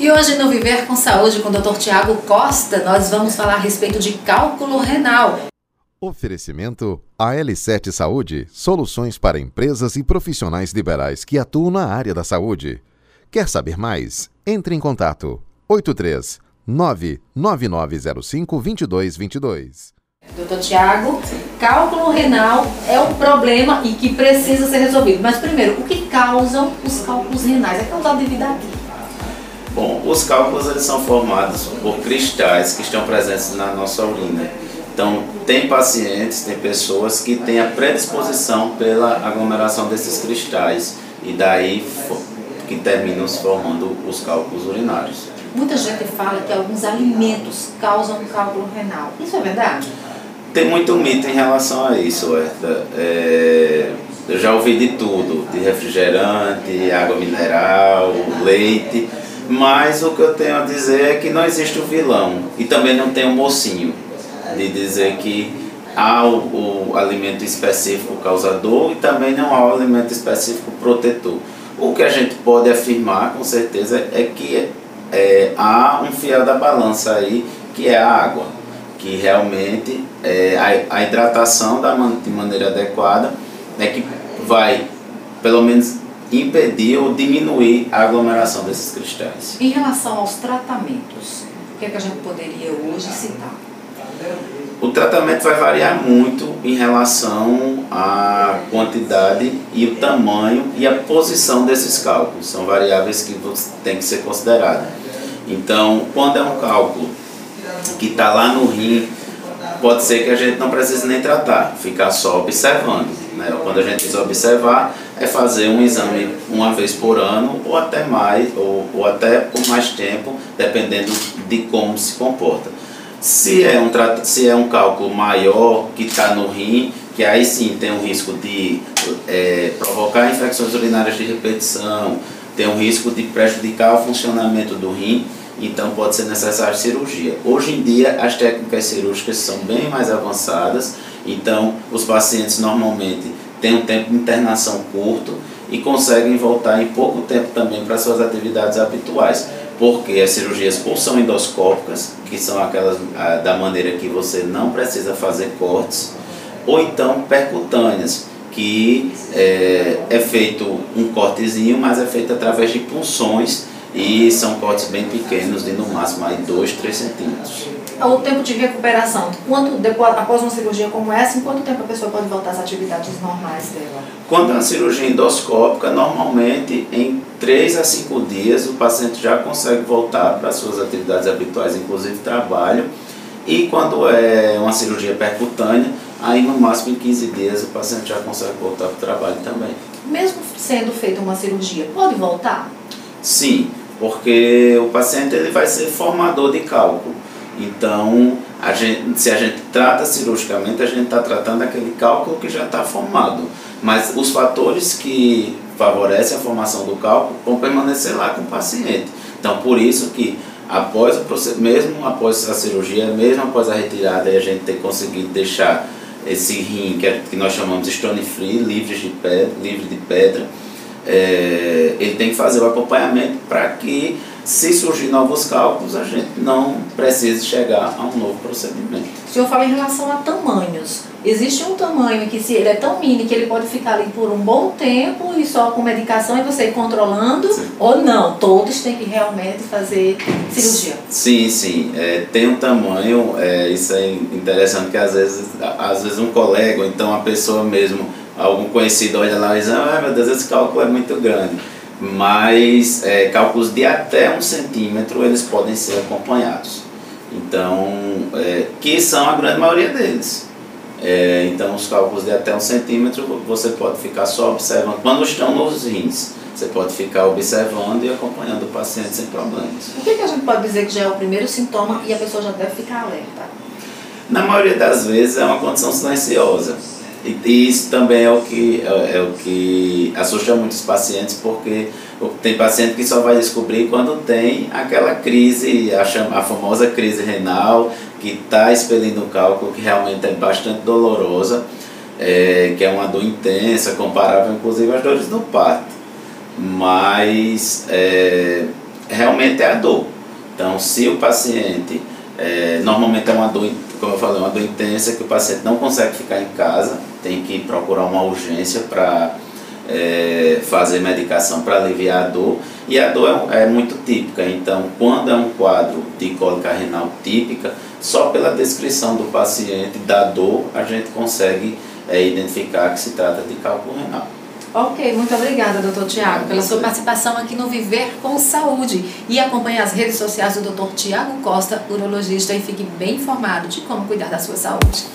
E hoje no Viver com Saúde com o Dr. Tiago Costa, nós vamos falar a respeito de cálculo renal. Oferecimento AL7 Saúde, soluções para empresas e profissionais liberais que atuam na área da saúde. Quer saber mais? Entre em contato 83 99905 2222. Doutor Tiago, cálculo renal é um problema e que precisa ser resolvido. Mas primeiro, o que causam os cálculos renais? É causado devido a quê? Bom, os cálculos eles são formados por cristais que estão presentes na nossa urina. Então, tem pacientes, tem pessoas que têm a predisposição pela aglomeração desses cristais e daí que terminam se formando os cálculos urinários. Muita gente fala que alguns alimentos causam cálculo renal. Isso é verdade? Tem muito mito em relação a isso, Herta. É, eu já ouvi de tudo, de refrigerante, água mineral, leite. Mas o que eu tenho a dizer é que não existe o vilão e também não tem o mocinho de dizer que há o, o alimento específico causador e também não há o alimento específico protetor. O que a gente pode afirmar com certeza é que é, há um fiel da balança aí que é a água, que realmente é, a, a hidratação da, de maneira adequada é que vai pelo menos impedir ou diminuir a aglomeração desses cristais. Em relação aos tratamentos, o que, é que a gente poderia hoje citar? O tratamento vai variar muito em relação à quantidade e o tamanho e a posição desses cálculos. São variáveis que tem que ser consideradas. Então, quando é um cálculo que está lá no rim, pode ser que a gente não precise nem tratar, ficar só observando. Né? Quando a gente diz observar, é fazer um exame uma vez por ano ou até mais, ou, ou até por mais tempo, dependendo de como se comporta. Se é um, se é um cálculo maior que está no rim, que aí sim tem um risco de é, provocar infecções urinárias de repetição, tem um risco de prejudicar o funcionamento do rim, então pode ser necessária cirurgia. Hoje em dia as técnicas cirúrgicas são bem mais avançadas, então os pacientes normalmente têm um tempo de internação curto e conseguem voltar em pouco tempo também para suas atividades habituais, porque as cirurgias ou são endoscópicas, que são aquelas da maneira que você não precisa fazer cortes, ou então percutâneas, que é, é feito um cortezinho, mas é feito através de punções e são cortes bem pequenos, de no máximo aí 2, 3 centímetros. O tempo de recuperação, quanto depois, após uma cirurgia como essa, em quanto tempo a pessoa pode voltar às atividades normais dela? Quando é uma cirurgia endoscópica, normalmente em 3 a 5 dias o paciente já consegue voltar para as suas atividades habituais, inclusive trabalho. E quando é uma cirurgia percutânea, aí no máximo em 15 dias o paciente já consegue voltar para o trabalho também. Mesmo sendo feita uma cirurgia, pode voltar? Sim, porque o paciente ele vai ser formador de cálculo. Então, a gente, se a gente trata cirurgicamente, a gente está tratando aquele cálculo que já está formado. Mas os fatores que favorecem a formação do cálculo vão permanecer lá com o paciente. Então, por isso que após o mesmo após a cirurgia, mesmo após a retirada, a gente ter conseguido deixar esse rim que, é, que nós chamamos de stone free, livre de pedra, livre de pedra é, ele tem que fazer o acompanhamento para que, se surgir novos cálculos, a gente não precise chegar a um novo procedimento. O senhor fala em relação a tamanhos. Existe um tamanho que, se ele é tão mini que ele pode ficar ali por um bom tempo e só com medicação e você ir controlando, sim. ou não? Todos têm que realmente fazer cirurgia? Sim, sim. É, tem um tamanho, é, isso é interessante que às vezes, às vezes um colega, ou então a pessoa mesmo algum conhecido olha lá e diz, ah, meu Deus, esse cálculo é muito grande. Mas é, cálculos de até um centímetro eles podem ser acompanhados. Então, é, que são a grande maioria deles. É, então, os cálculos de até um centímetro você pode ficar só observando. Quando estão nos rins, você pode ficar observando e acompanhando o paciente sem problemas. O que, que a gente pode dizer que já é o primeiro sintoma e a pessoa já deve ficar alerta? Na maioria das vezes é uma condição silenciosa e isso também é o que, é, é, o que assusta muitos pacientes, porque tem paciente que só vai descobrir quando tem aquela crise, a, chama, a famosa crise renal, que está expelindo o cálculo, que realmente é bastante dolorosa, é, que é uma dor intensa, comparável inclusive às dores do parto. Mas é, realmente é a dor. Então, se o paciente, é, normalmente é uma dor, como eu falei, uma dor intensa que o paciente não consegue ficar em casa, tem que procurar uma urgência para é, fazer medicação para aliviar a dor. E a dor é, é, muito típica, então, quando é um quadro de cólica renal típica, só pela descrição do paciente da dor, a gente consegue é, identificar que se trata de cálculo renal. Ok, muito obrigada, doutor Tiago, pela sua participação aqui no Viver com Saúde. E acompanhe as redes sociais do doutor Tiago Costa, urologista, e fique bem informado de como cuidar da sua saúde.